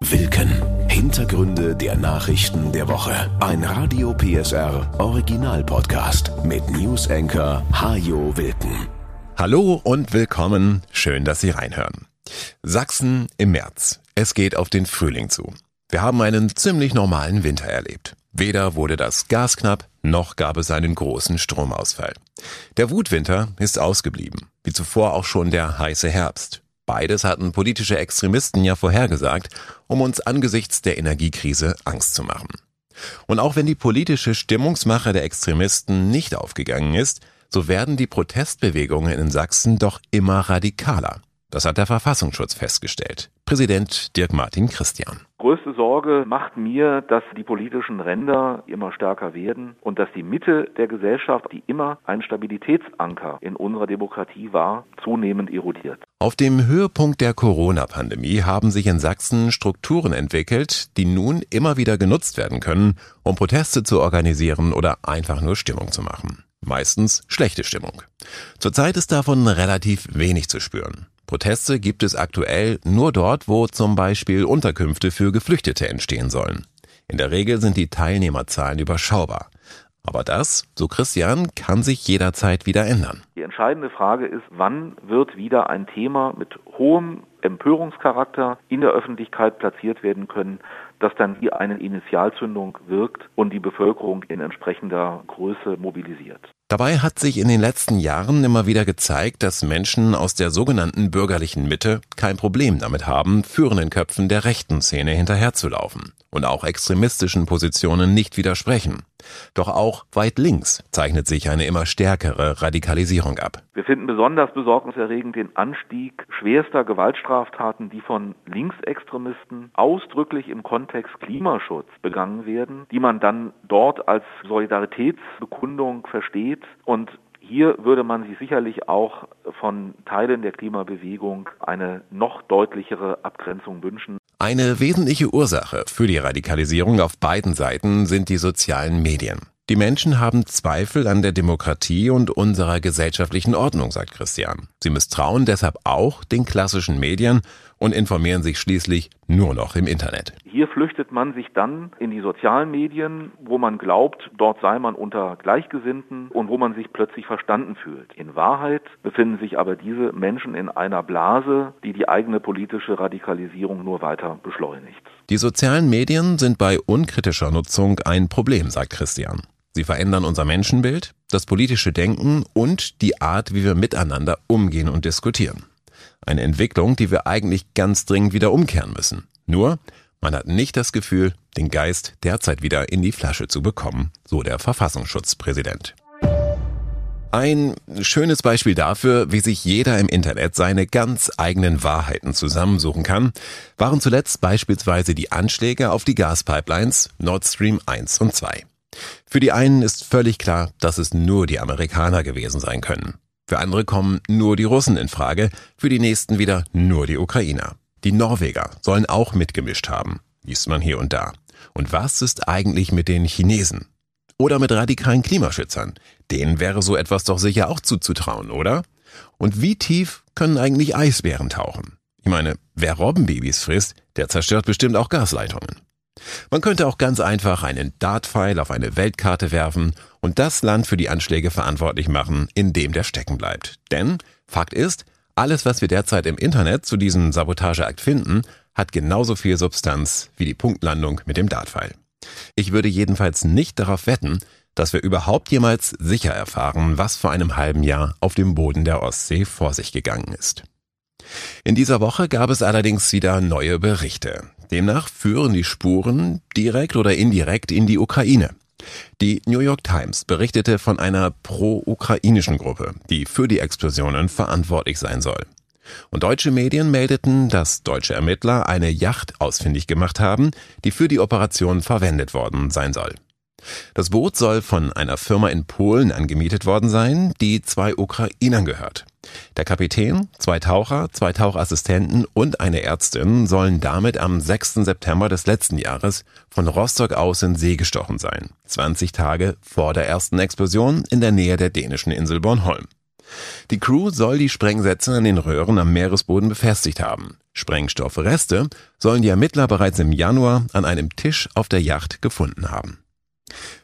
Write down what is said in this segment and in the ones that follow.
Wilken. Hintergründe der Nachrichten der Woche. Ein Radio PSR Original Podcast mit News Anchor Hajo Wilken. Hallo und willkommen. Schön, dass Sie reinhören. Sachsen im März. Es geht auf den Frühling zu. Wir haben einen ziemlich normalen Winter erlebt. Weder wurde das Gas knapp, noch gab es einen großen Stromausfall. Der Wutwinter ist ausgeblieben, wie zuvor auch schon der heiße Herbst. Beides hatten politische Extremisten ja vorhergesagt, um uns angesichts der Energiekrise Angst zu machen. Und auch wenn die politische Stimmungsmache der Extremisten nicht aufgegangen ist, so werden die Protestbewegungen in Sachsen doch immer radikaler. Das hat der Verfassungsschutz festgestellt. Präsident Dirk Martin Christian. Größte Sorge macht mir, dass die politischen Ränder immer stärker werden und dass die Mitte der Gesellschaft, die immer ein Stabilitätsanker in unserer Demokratie war, zunehmend erodiert. Auf dem Höhepunkt der Corona-Pandemie haben sich in Sachsen Strukturen entwickelt, die nun immer wieder genutzt werden können, um Proteste zu organisieren oder einfach nur Stimmung zu machen. Meistens schlechte Stimmung. Zurzeit ist davon relativ wenig zu spüren. Proteste gibt es aktuell nur dort, wo zum Beispiel Unterkünfte für Geflüchtete entstehen sollen. In der Regel sind die Teilnehmerzahlen überschaubar. Aber das, so Christian, kann sich jederzeit wieder ändern. Die entscheidende Frage ist, wann wird wieder ein Thema mit hohem Empörungscharakter in der Öffentlichkeit platziert werden können, das dann wie eine Initialzündung wirkt und die Bevölkerung in entsprechender Größe mobilisiert. Dabei hat sich in den letzten Jahren immer wieder gezeigt, dass Menschen aus der sogenannten bürgerlichen Mitte kein Problem damit haben, führenden Köpfen der rechten Szene hinterherzulaufen und auch extremistischen Positionen nicht widersprechen. Doch auch weit links zeichnet sich eine immer stärkere Radikalisierung ab. Wir finden besonders besorgniserregend den Anstieg schwerster Gewaltstraftaten, die von Linksextremisten ausdrücklich im Kontext Klimaschutz begangen werden, die man dann dort als Solidaritätsbekundung versteht und hier würde man sich sicherlich auch von Teilen der Klimabewegung eine noch deutlichere Abgrenzung wünschen. Eine wesentliche Ursache für die Radikalisierung auf beiden Seiten sind die sozialen Medien. Die Menschen haben Zweifel an der Demokratie und unserer gesellschaftlichen Ordnung, sagt Christian. Sie misstrauen deshalb auch den klassischen Medien und informieren sich schließlich nur noch im Internet. Hier flüchtet man sich dann in die sozialen Medien, wo man glaubt, dort sei man unter Gleichgesinnten und wo man sich plötzlich verstanden fühlt. In Wahrheit befinden sich aber diese Menschen in einer Blase, die die eigene politische Radikalisierung nur weiter beschleunigt. Die sozialen Medien sind bei unkritischer Nutzung ein Problem, sagt Christian. Sie verändern unser Menschenbild, das politische Denken und die Art, wie wir miteinander umgehen und diskutieren. Eine Entwicklung, die wir eigentlich ganz dringend wieder umkehren müssen. Nur, man hat nicht das Gefühl, den Geist derzeit wieder in die Flasche zu bekommen, so der Verfassungsschutzpräsident. Ein schönes Beispiel dafür, wie sich jeder im Internet seine ganz eigenen Wahrheiten zusammensuchen kann, waren zuletzt beispielsweise die Anschläge auf die Gaspipelines Nord Stream 1 und 2. Für die einen ist völlig klar, dass es nur die Amerikaner gewesen sein können. Für andere kommen nur die Russen in Frage, für die nächsten wieder nur die Ukrainer. Die Norweger sollen auch mitgemischt haben, liest man hier und da. Und was ist eigentlich mit den Chinesen? Oder mit radikalen Klimaschützern? Denen wäre so etwas doch sicher auch zuzutrauen, oder? Und wie tief können eigentlich Eisbären tauchen? Ich meine, wer Robbenbabys frisst, der zerstört bestimmt auch Gasleitungen. Man könnte auch ganz einfach einen Dartpfeil auf eine Weltkarte werfen und das Land für die Anschläge verantwortlich machen, in dem der stecken bleibt. Denn Fakt ist, alles, was wir derzeit im Internet zu diesem Sabotageakt finden, hat genauso viel Substanz wie die Punktlandung mit dem Dartpfeil. Ich würde jedenfalls nicht darauf wetten, dass wir überhaupt jemals sicher erfahren, was vor einem halben Jahr auf dem Boden der Ostsee vor sich gegangen ist. In dieser Woche gab es allerdings wieder neue Berichte. Demnach führen die Spuren direkt oder indirekt in die Ukraine. Die New York Times berichtete von einer pro-ukrainischen Gruppe, die für die Explosionen verantwortlich sein soll. Und deutsche Medien meldeten, dass deutsche Ermittler eine Yacht ausfindig gemacht haben, die für die Operation verwendet worden sein soll. Das Boot soll von einer Firma in Polen angemietet worden sein, die zwei Ukrainern gehört. Der Kapitän, zwei Taucher, zwei Tauchassistenten und eine Ärztin sollen damit am 6. September des letzten Jahres von Rostock aus in See gestochen sein, 20 Tage vor der ersten Explosion in der Nähe der dänischen Insel Bornholm. Die Crew soll die Sprengsätze an den Röhren am Meeresboden befestigt haben. Sprengstoffreste sollen die Ermittler bereits im Januar an einem Tisch auf der Yacht gefunden haben.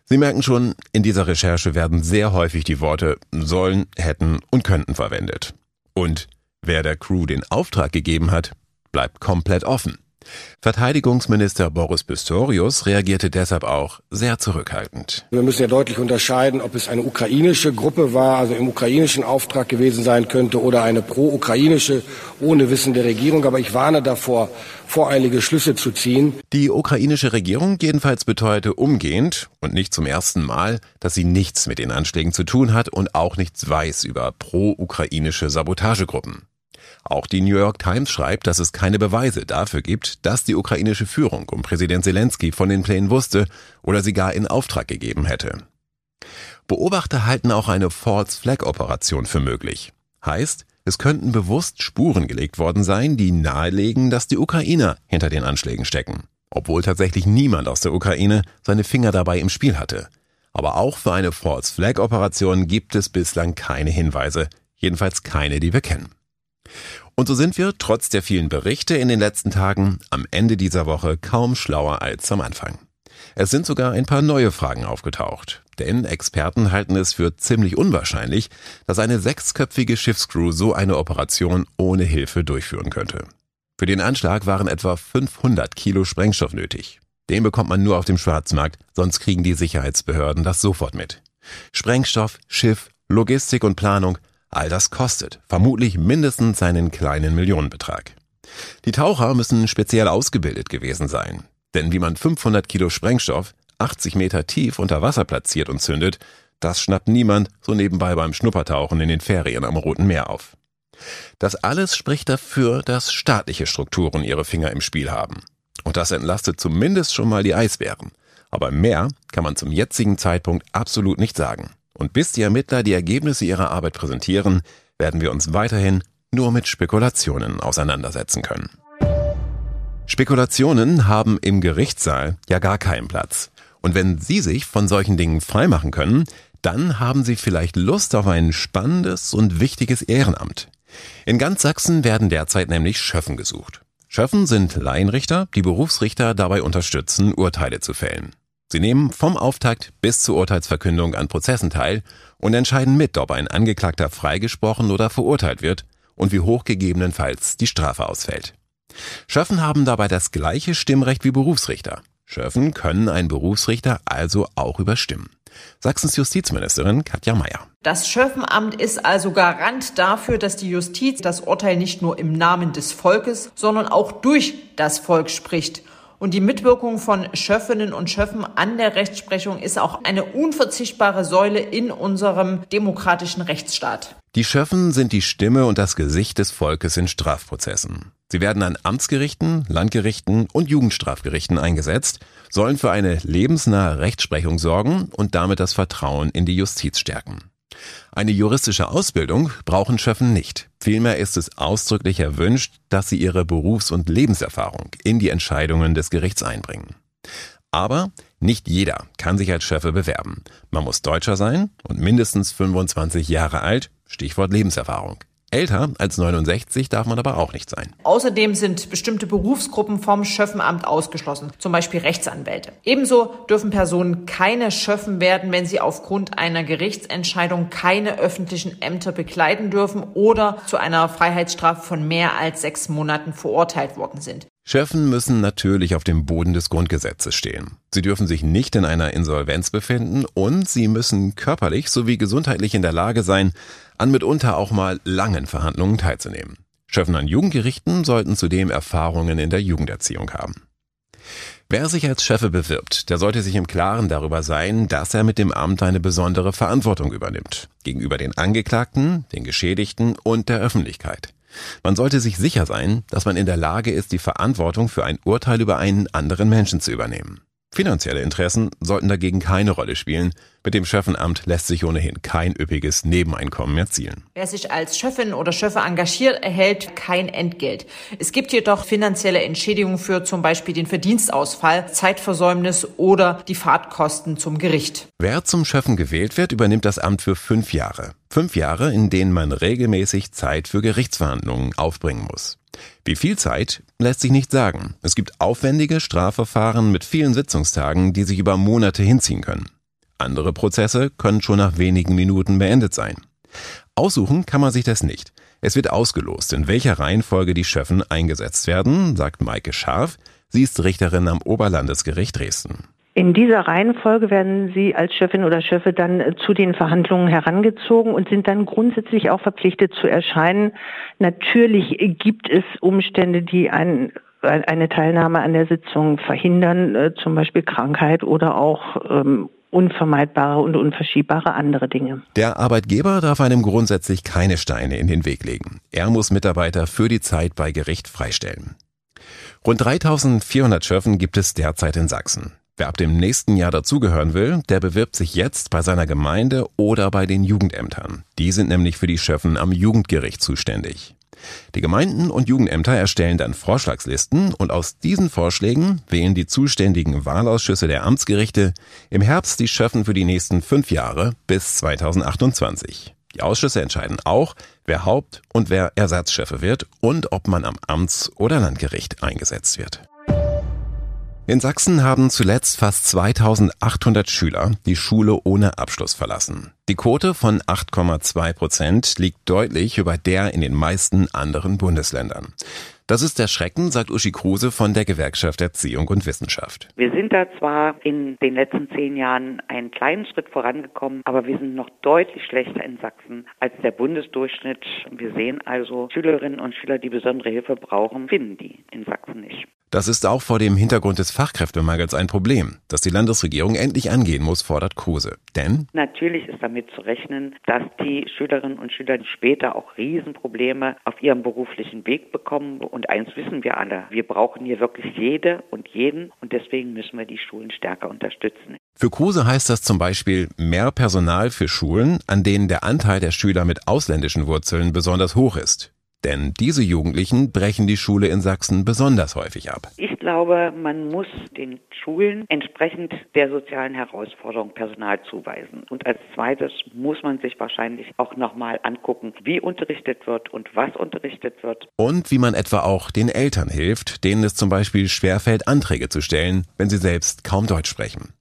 Sie merken schon, in dieser Recherche werden sehr häufig die Worte sollen, hätten und könnten verwendet. Und wer der Crew den Auftrag gegeben hat, bleibt komplett offen. Verteidigungsminister Boris Pistorius reagierte deshalb auch sehr zurückhaltend. Wir müssen ja deutlich unterscheiden, ob es eine ukrainische Gruppe war, also im ukrainischen Auftrag gewesen sein könnte, oder eine pro-ukrainische ohne Wissen der Regierung. Aber ich warne davor, voreilige Schlüsse zu ziehen. Die ukrainische Regierung jedenfalls beteuerte umgehend und nicht zum ersten Mal, dass sie nichts mit den Anschlägen zu tun hat und auch nichts weiß über pro-ukrainische Sabotagegruppen. Auch die New York Times schreibt, dass es keine Beweise dafür gibt, dass die ukrainische Führung um Präsident Zelensky von den Plänen wusste oder sie gar in Auftrag gegeben hätte. Beobachter halten auch eine False Flag Operation für möglich. Heißt, es könnten bewusst Spuren gelegt worden sein, die nahelegen, dass die Ukrainer hinter den Anschlägen stecken, obwohl tatsächlich niemand aus der Ukraine seine Finger dabei im Spiel hatte. Aber auch für eine False Flag Operation gibt es bislang keine Hinweise, jedenfalls keine, die wir kennen. Und so sind wir, trotz der vielen Berichte in den letzten Tagen, am Ende dieser Woche kaum schlauer als am Anfang. Es sind sogar ein paar neue Fragen aufgetaucht, denn Experten halten es für ziemlich unwahrscheinlich, dass eine sechsköpfige Schiffscrew so eine Operation ohne Hilfe durchführen könnte. Für den Anschlag waren etwa 500 Kilo Sprengstoff nötig. Den bekommt man nur auf dem Schwarzmarkt, sonst kriegen die Sicherheitsbehörden das sofort mit. Sprengstoff, Schiff, Logistik und Planung, All das kostet, vermutlich mindestens einen kleinen Millionenbetrag. Die Taucher müssen speziell ausgebildet gewesen sein. Denn wie man 500 Kilo Sprengstoff 80 Meter tief unter Wasser platziert und zündet, das schnappt niemand so nebenbei beim Schnuppertauchen in den Ferien am Roten Meer auf. Das alles spricht dafür, dass staatliche Strukturen ihre Finger im Spiel haben. Und das entlastet zumindest schon mal die Eisbären. Aber mehr kann man zum jetzigen Zeitpunkt absolut nicht sagen. Und bis die Ermittler die Ergebnisse ihrer Arbeit präsentieren, werden wir uns weiterhin nur mit Spekulationen auseinandersetzen können. Spekulationen haben im Gerichtssaal ja gar keinen Platz. Und wenn Sie sich von solchen Dingen freimachen können, dann haben Sie vielleicht Lust auf ein spannendes und wichtiges Ehrenamt. In ganz Sachsen werden derzeit nämlich Schöffen gesucht. Schöffen sind Laienrichter, die Berufsrichter dabei unterstützen, Urteile zu fällen. Sie nehmen vom Auftakt bis zur Urteilsverkündung an Prozessen teil und entscheiden mit, ob ein Angeklagter freigesprochen oder verurteilt wird und wie hoch gegebenenfalls die Strafe ausfällt. Schöffen haben dabei das gleiche Stimmrecht wie Berufsrichter. Schöffen können einen Berufsrichter also auch überstimmen. Sachsens Justizministerin Katja Mayer. Das Schöffenamt ist also Garant dafür, dass die Justiz das Urteil nicht nur im Namen des Volkes, sondern auch durch das Volk spricht und die Mitwirkung von Schöffinnen und Schöffen an der Rechtsprechung ist auch eine unverzichtbare Säule in unserem demokratischen Rechtsstaat. Die Schöffen sind die Stimme und das Gesicht des Volkes in Strafprozessen. Sie werden an Amtsgerichten, Landgerichten und Jugendstrafgerichten eingesetzt, sollen für eine lebensnahe Rechtsprechung sorgen und damit das Vertrauen in die Justiz stärken. Eine juristische Ausbildung brauchen Schöffen nicht. Vielmehr ist es ausdrücklich erwünscht, dass sie ihre Berufs- und Lebenserfahrung in die Entscheidungen des Gerichts einbringen. Aber nicht jeder kann sich als Schöffe bewerben. Man muss Deutscher sein und mindestens 25 Jahre alt, Stichwort Lebenserfahrung. Älter als 69 darf man aber auch nicht sein. Außerdem sind bestimmte Berufsgruppen vom Schöffenamt ausgeschlossen, zum Beispiel Rechtsanwälte. Ebenso dürfen Personen keine Schöffen werden, wenn sie aufgrund einer Gerichtsentscheidung keine öffentlichen Ämter bekleiden dürfen oder zu einer Freiheitsstrafe von mehr als sechs Monaten verurteilt worden sind. Schöffen müssen natürlich auf dem Boden des Grundgesetzes stehen. Sie dürfen sich nicht in einer Insolvenz befinden und sie müssen körperlich sowie gesundheitlich in der Lage sein, an mitunter auch mal langen Verhandlungen teilzunehmen. Schöffen an Jugendgerichten sollten zudem Erfahrungen in der Jugenderziehung haben. Wer sich als Chefe bewirbt, der sollte sich im Klaren darüber sein, dass er mit dem Amt eine besondere Verantwortung übernimmt. Gegenüber den Angeklagten, den Geschädigten und der Öffentlichkeit. Man sollte sich sicher sein, dass man in der Lage ist, die Verantwortung für ein Urteil über einen anderen Menschen zu übernehmen. Finanzielle Interessen sollten dagegen keine Rolle spielen. Mit dem Schöffenamt lässt sich ohnehin kein üppiges Nebeneinkommen erzielen. Wer sich als Schöffin oder Schöffe engagiert, erhält kein Entgelt. Es gibt jedoch finanzielle Entschädigungen für zum Beispiel den Verdienstausfall, Zeitversäumnis oder die Fahrtkosten zum Gericht. Wer zum Schöffen gewählt wird, übernimmt das Amt für fünf Jahre. Fünf Jahre, in denen man regelmäßig Zeit für Gerichtsverhandlungen aufbringen muss. Wie viel Zeit lässt sich nicht sagen. Es gibt aufwendige Strafverfahren mit vielen Sitzungstagen, die sich über Monate hinziehen können. Andere Prozesse können schon nach wenigen Minuten beendet sein. Aussuchen kann man sich das nicht. Es wird ausgelost, in welcher Reihenfolge die Schöffen eingesetzt werden, sagt Maike Scharf. Sie ist Richterin am Oberlandesgericht Dresden. In dieser Reihenfolge werden Sie als Chefin oder Chefe dann äh, zu den Verhandlungen herangezogen und sind dann grundsätzlich auch verpflichtet zu erscheinen. Natürlich gibt es Umstände, die ein, eine Teilnahme an der Sitzung verhindern, äh, zum Beispiel Krankheit oder auch ähm, unvermeidbare und unverschiebbare andere Dinge. Der Arbeitgeber darf einem grundsätzlich keine Steine in den Weg legen. Er muss Mitarbeiter für die Zeit bei Gericht freistellen. Rund 3400 Schöffen gibt es derzeit in Sachsen. Wer ab dem nächsten Jahr dazugehören will, der bewirbt sich jetzt bei seiner Gemeinde oder bei den Jugendämtern. Die sind nämlich für die Schöffen am Jugendgericht zuständig. Die Gemeinden und Jugendämter erstellen dann Vorschlagslisten und aus diesen Vorschlägen wählen die zuständigen Wahlausschüsse der Amtsgerichte im Herbst die Schöffen für die nächsten fünf Jahre bis 2028. Die Ausschüsse entscheiden auch, wer Haupt- und wer Ersatzchefe wird und ob man am Amts- oder Landgericht eingesetzt wird. In Sachsen haben zuletzt fast 2800 Schüler die Schule ohne Abschluss verlassen. Die Quote von 8,2 Prozent liegt deutlich über der in den meisten anderen Bundesländern. Das ist der Schrecken, sagt Uschi Kruse von der Gewerkschaft Erziehung und Wissenschaft. Wir sind da zwar in den letzten zehn Jahren einen kleinen Schritt vorangekommen, aber wir sind noch deutlich schlechter in Sachsen als der Bundesdurchschnitt. Wir sehen also, Schülerinnen und Schüler, die besondere Hilfe brauchen, finden die in Sachsen nicht. Das ist auch vor dem Hintergrund des Fachkräftemangels ein Problem, das die Landesregierung endlich angehen muss, fordert Kruse. Denn natürlich ist damit zu rechnen, dass die Schülerinnen und Schüler später auch Riesenprobleme auf ihrem beruflichen Weg bekommen. Und eins wissen wir alle, wir brauchen hier wirklich jede und jeden und deswegen müssen wir die Schulen stärker unterstützen. Für Kruse heißt das zum Beispiel mehr Personal für Schulen, an denen der Anteil der Schüler mit ausländischen Wurzeln besonders hoch ist. Denn diese Jugendlichen brechen die Schule in Sachsen besonders häufig ab. Ich glaube, man muss den Schulen entsprechend der sozialen Herausforderung Personal zuweisen. Und als zweites muss man sich wahrscheinlich auch nochmal angucken, wie unterrichtet wird und was unterrichtet wird. Und wie man etwa auch den Eltern hilft, denen es zum Beispiel schwerfällt, Anträge zu stellen, wenn sie selbst kaum Deutsch sprechen.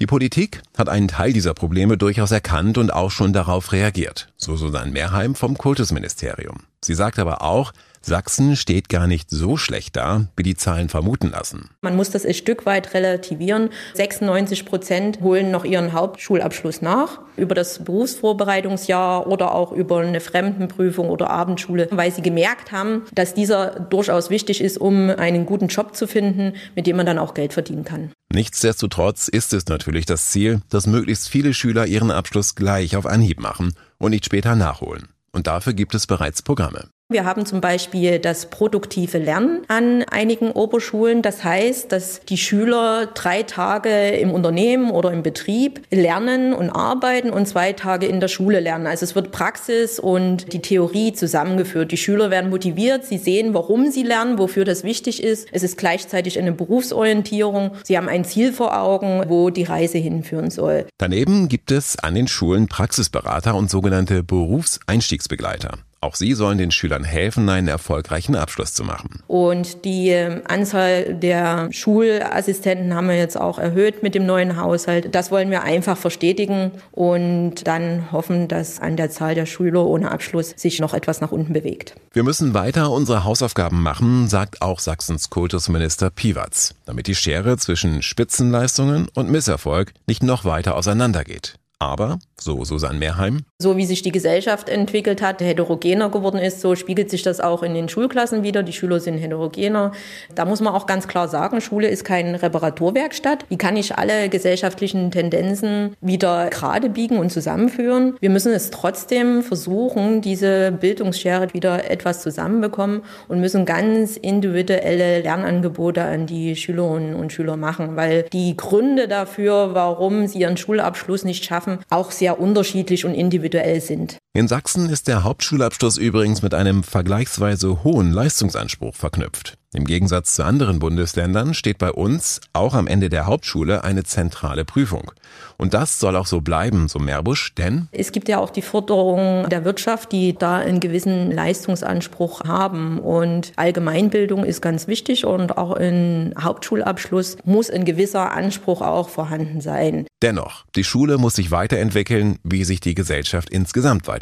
Die Politik hat einen Teil dieser Probleme durchaus erkannt und auch schon darauf reagiert, so Susanne Mehrheim vom Kultusministerium. Sie sagt aber auch, Sachsen steht gar nicht so schlecht da, wie die Zahlen vermuten lassen. Man muss das ein Stück weit relativieren. 96 Prozent holen noch ihren Hauptschulabschluss nach über das Berufsvorbereitungsjahr oder auch über eine Fremdenprüfung oder Abendschule, weil sie gemerkt haben, dass dieser durchaus wichtig ist, um einen guten Job zu finden, mit dem man dann auch Geld verdienen kann. Nichtsdestotrotz ist es natürlich das Ziel, dass möglichst viele Schüler ihren Abschluss gleich auf Anhieb machen und nicht später nachholen. Und dafür gibt es bereits Programme. Wir haben zum Beispiel das produktive Lernen an einigen Oberschulen. Das heißt, dass die Schüler drei Tage im Unternehmen oder im Betrieb lernen und arbeiten und zwei Tage in der Schule lernen. Also es wird Praxis und die Theorie zusammengeführt. Die Schüler werden motiviert, sie sehen, warum sie lernen, wofür das wichtig ist. Es ist gleichzeitig eine Berufsorientierung. Sie haben ein Ziel vor Augen, wo die Reise hinführen soll. Daneben gibt es an den Schulen Praxisberater und sogenannte Berufseinstiegsbegleiter. Auch sie sollen den Schülern helfen, einen erfolgreichen Abschluss zu machen. Und die ähm, Anzahl der Schulassistenten haben wir jetzt auch erhöht mit dem neuen Haushalt. Das wollen wir einfach verstetigen und dann hoffen, dass an der Zahl der Schüler ohne Abschluss sich noch etwas nach unten bewegt. Wir müssen weiter unsere Hausaufgaben machen, sagt auch Sachsens Kultusminister Piwatz, damit die Schere zwischen Spitzenleistungen und Misserfolg nicht noch weiter auseinandergeht. Aber, so Susanne Mehrheim, so wie sich die Gesellschaft entwickelt hat, heterogener geworden ist, so spiegelt sich das auch in den Schulklassen wieder. Die Schüler sind heterogener. Da muss man auch ganz klar sagen, Schule ist keine Reparaturwerkstatt. Die kann nicht alle gesellschaftlichen Tendenzen wieder gerade biegen und zusammenführen. Wir müssen es trotzdem versuchen, diese Bildungsschere wieder etwas zusammenbekommen und müssen ganz individuelle Lernangebote an die Schülerinnen und Schüler machen, weil die Gründe dafür, warum sie ihren Schulabschluss nicht schaffen, auch sehr unterschiedlich und individuell sind. In Sachsen ist der Hauptschulabschluss übrigens mit einem vergleichsweise hohen Leistungsanspruch verknüpft. Im Gegensatz zu anderen Bundesländern steht bei uns auch am Ende der Hauptschule eine zentrale Prüfung. Und das soll auch so bleiben, so Meerbusch, denn es gibt ja auch die Forderung der Wirtschaft, die da einen gewissen Leistungsanspruch haben. Und Allgemeinbildung ist ganz wichtig und auch im Hauptschulabschluss muss ein gewisser Anspruch auch vorhanden sein. Dennoch, die Schule muss sich weiterentwickeln, wie sich die Gesellschaft insgesamt weiterentwickelt.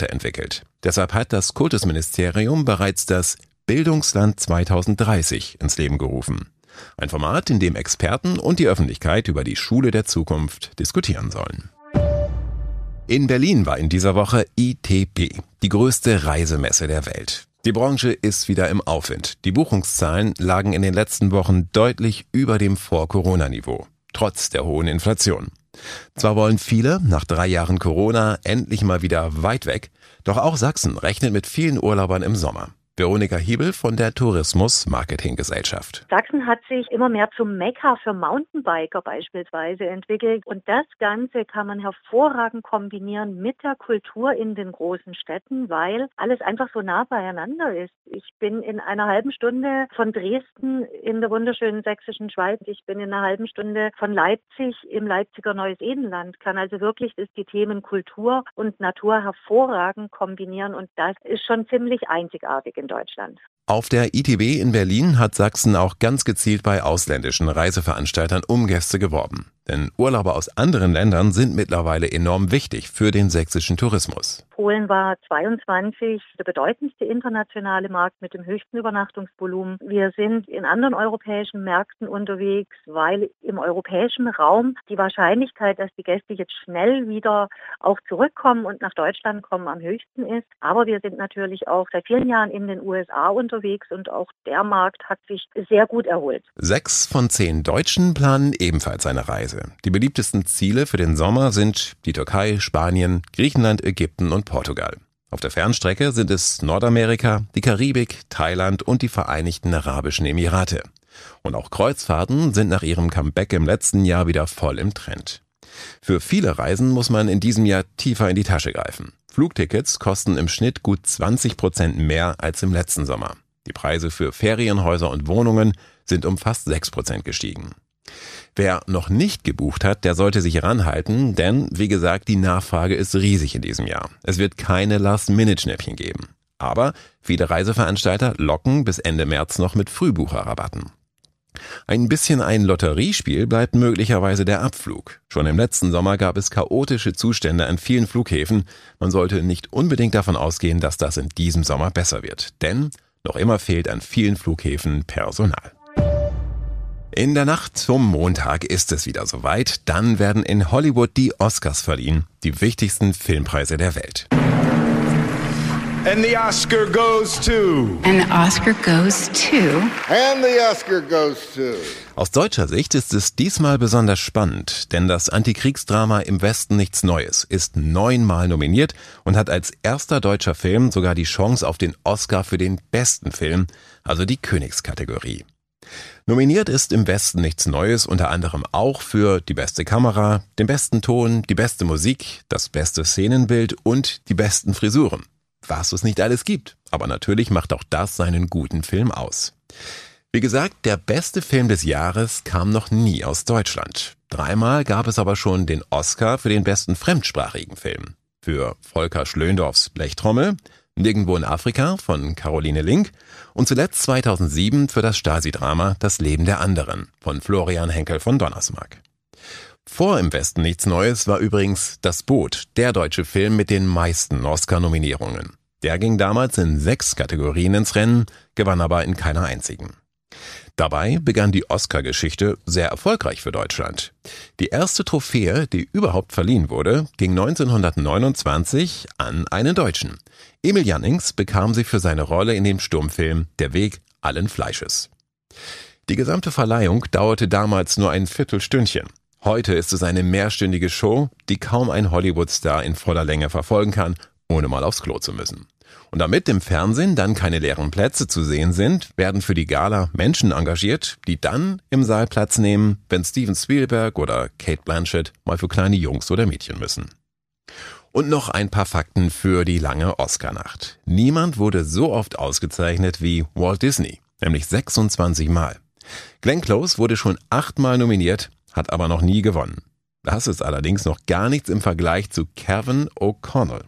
Deshalb hat das Kultusministerium bereits das Bildungsland 2030 ins Leben gerufen. Ein Format, in dem Experten und die Öffentlichkeit über die Schule der Zukunft diskutieren sollen. In Berlin war in dieser Woche ITB, die größte Reisemesse der Welt. Die Branche ist wieder im Aufwind. Die Buchungszahlen lagen in den letzten Wochen deutlich über dem Vor-Corona-Niveau, trotz der hohen Inflation. Zwar wollen viele nach drei Jahren Corona endlich mal wieder weit weg, doch auch Sachsen rechnet mit vielen Urlaubern im Sommer. Veronika Hiebel von der Tourismus Marketing Gesellschaft. Sachsen hat sich immer mehr zum Mekka für Mountainbiker beispielsweise entwickelt. Und das Ganze kann man hervorragend kombinieren mit der Kultur in den großen Städten, weil alles einfach so nah beieinander ist. Ich bin in einer halben Stunde von Dresden in der wunderschönen sächsischen Schweiz. Ich bin in einer halben Stunde von Leipzig im Leipziger Neues Edenland. Kann also wirklich die Themen Kultur und Natur hervorragend kombinieren. Und das ist schon ziemlich einzigartig Deutschland. Auf der ITB in Berlin hat Sachsen auch ganz gezielt bei ausländischen Reiseveranstaltern um Gäste geworben. Denn Urlauber aus anderen Ländern sind mittlerweile enorm wichtig für den sächsischen Tourismus. Polen war 22 der bedeutendste internationale Markt mit dem höchsten Übernachtungsvolumen. Wir sind in anderen europäischen Märkten unterwegs, weil im europäischen Raum die Wahrscheinlichkeit, dass die Gäste jetzt schnell wieder auch zurückkommen und nach Deutschland kommen, am höchsten ist. Aber wir sind natürlich auch seit vielen Jahren in den USA unterwegs und auch der Markt hat sich sehr gut erholt. Sechs von zehn Deutschen planen ebenfalls eine Reise. Die beliebtesten Ziele für den Sommer sind die Türkei, Spanien, Griechenland, Ägypten und Portugal. Auf der Fernstrecke sind es Nordamerika, die Karibik, Thailand und die Vereinigten Arabischen Emirate. Und auch Kreuzfahrten sind nach ihrem Comeback im letzten Jahr wieder voll im Trend. Für viele Reisen muss man in diesem Jahr tiefer in die Tasche greifen. Flugtickets kosten im Schnitt gut 20 Prozent mehr als im letzten Sommer. Die Preise für Ferienhäuser und Wohnungen sind um fast 6 Prozent gestiegen. Wer noch nicht gebucht hat, der sollte sich ranhalten, denn wie gesagt, die Nachfrage ist riesig in diesem Jahr. Es wird keine Last-Minute-Schnäppchen geben. Aber viele Reiseveranstalter locken bis Ende März noch mit Frühbucherrabatten. Ein bisschen ein Lotteriespiel bleibt möglicherweise der Abflug. Schon im letzten Sommer gab es chaotische Zustände an vielen Flughäfen. Man sollte nicht unbedingt davon ausgehen, dass das in diesem Sommer besser wird. Denn noch immer fehlt an vielen Flughäfen Personal. In der Nacht zum Montag ist es wieder soweit. Dann werden in Hollywood die Oscars verliehen, die wichtigsten Filmpreise der Welt. And the Oscar goes to. And the Oscar goes to. And the Oscar goes to. Aus deutscher Sicht ist es diesmal besonders spannend, denn das Antikriegsdrama Im Westen nichts Neues ist neunmal nominiert und hat als erster deutscher Film sogar die Chance auf den Oscar für den besten Film, also die Königskategorie. Nominiert ist im Westen nichts Neues, unter anderem auch für die beste Kamera, den besten Ton, die beste Musik, das beste Szenenbild und die besten Frisuren. Was es nicht alles gibt, aber natürlich macht auch das seinen guten Film aus. Wie gesagt, der beste Film des Jahres kam noch nie aus Deutschland. Dreimal gab es aber schon den Oscar für den besten fremdsprachigen Film. Für Volker Schlöndorffs Blechtrommel, Nirgendwo in Afrika von Caroline Link und zuletzt 2007 für das Stasi-Drama Das Leben der anderen von Florian Henkel von Donnersmarck. Vor Im Westen nichts Neues war übrigens Das Boot, der deutsche Film mit den meisten Oscar-Nominierungen. Der ging damals in sechs Kategorien ins Rennen, gewann aber in keiner einzigen. Dabei begann die Oscar-Geschichte sehr erfolgreich für Deutschland. Die erste Trophäe, die überhaupt verliehen wurde, ging 1929 an einen Deutschen. Emil Jannings bekam sie für seine Rolle in dem Sturmfilm Der Weg allen Fleisches. Die gesamte Verleihung dauerte damals nur ein Viertelstündchen. Heute ist es eine mehrstündige Show, die kaum ein Hollywood-Star in voller Länge verfolgen kann, ohne mal aufs Klo zu müssen. Und damit im Fernsehen dann keine leeren Plätze zu sehen sind, werden für die Gala Menschen engagiert, die dann im Saal Platz nehmen, wenn Steven Spielberg oder Kate Blanchett mal für kleine Jungs oder Mädchen müssen. Und noch ein paar Fakten für die lange Oscarnacht. Niemand wurde so oft ausgezeichnet wie Walt Disney, nämlich 26 Mal. Glenn Close wurde schon achtmal nominiert, hat aber noch nie gewonnen. Das ist allerdings noch gar nichts im Vergleich zu Kevin O'Connell.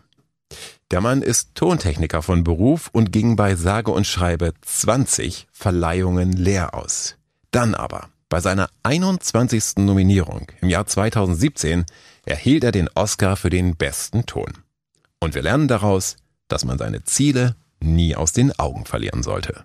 Der Mann ist Tontechniker von Beruf und ging bei sage und schreibe 20 Verleihungen leer aus. Dann aber, bei seiner 21. Nominierung im Jahr 2017, erhielt er den Oscar für den besten Ton. Und wir lernen daraus, dass man seine Ziele nie aus den Augen verlieren sollte.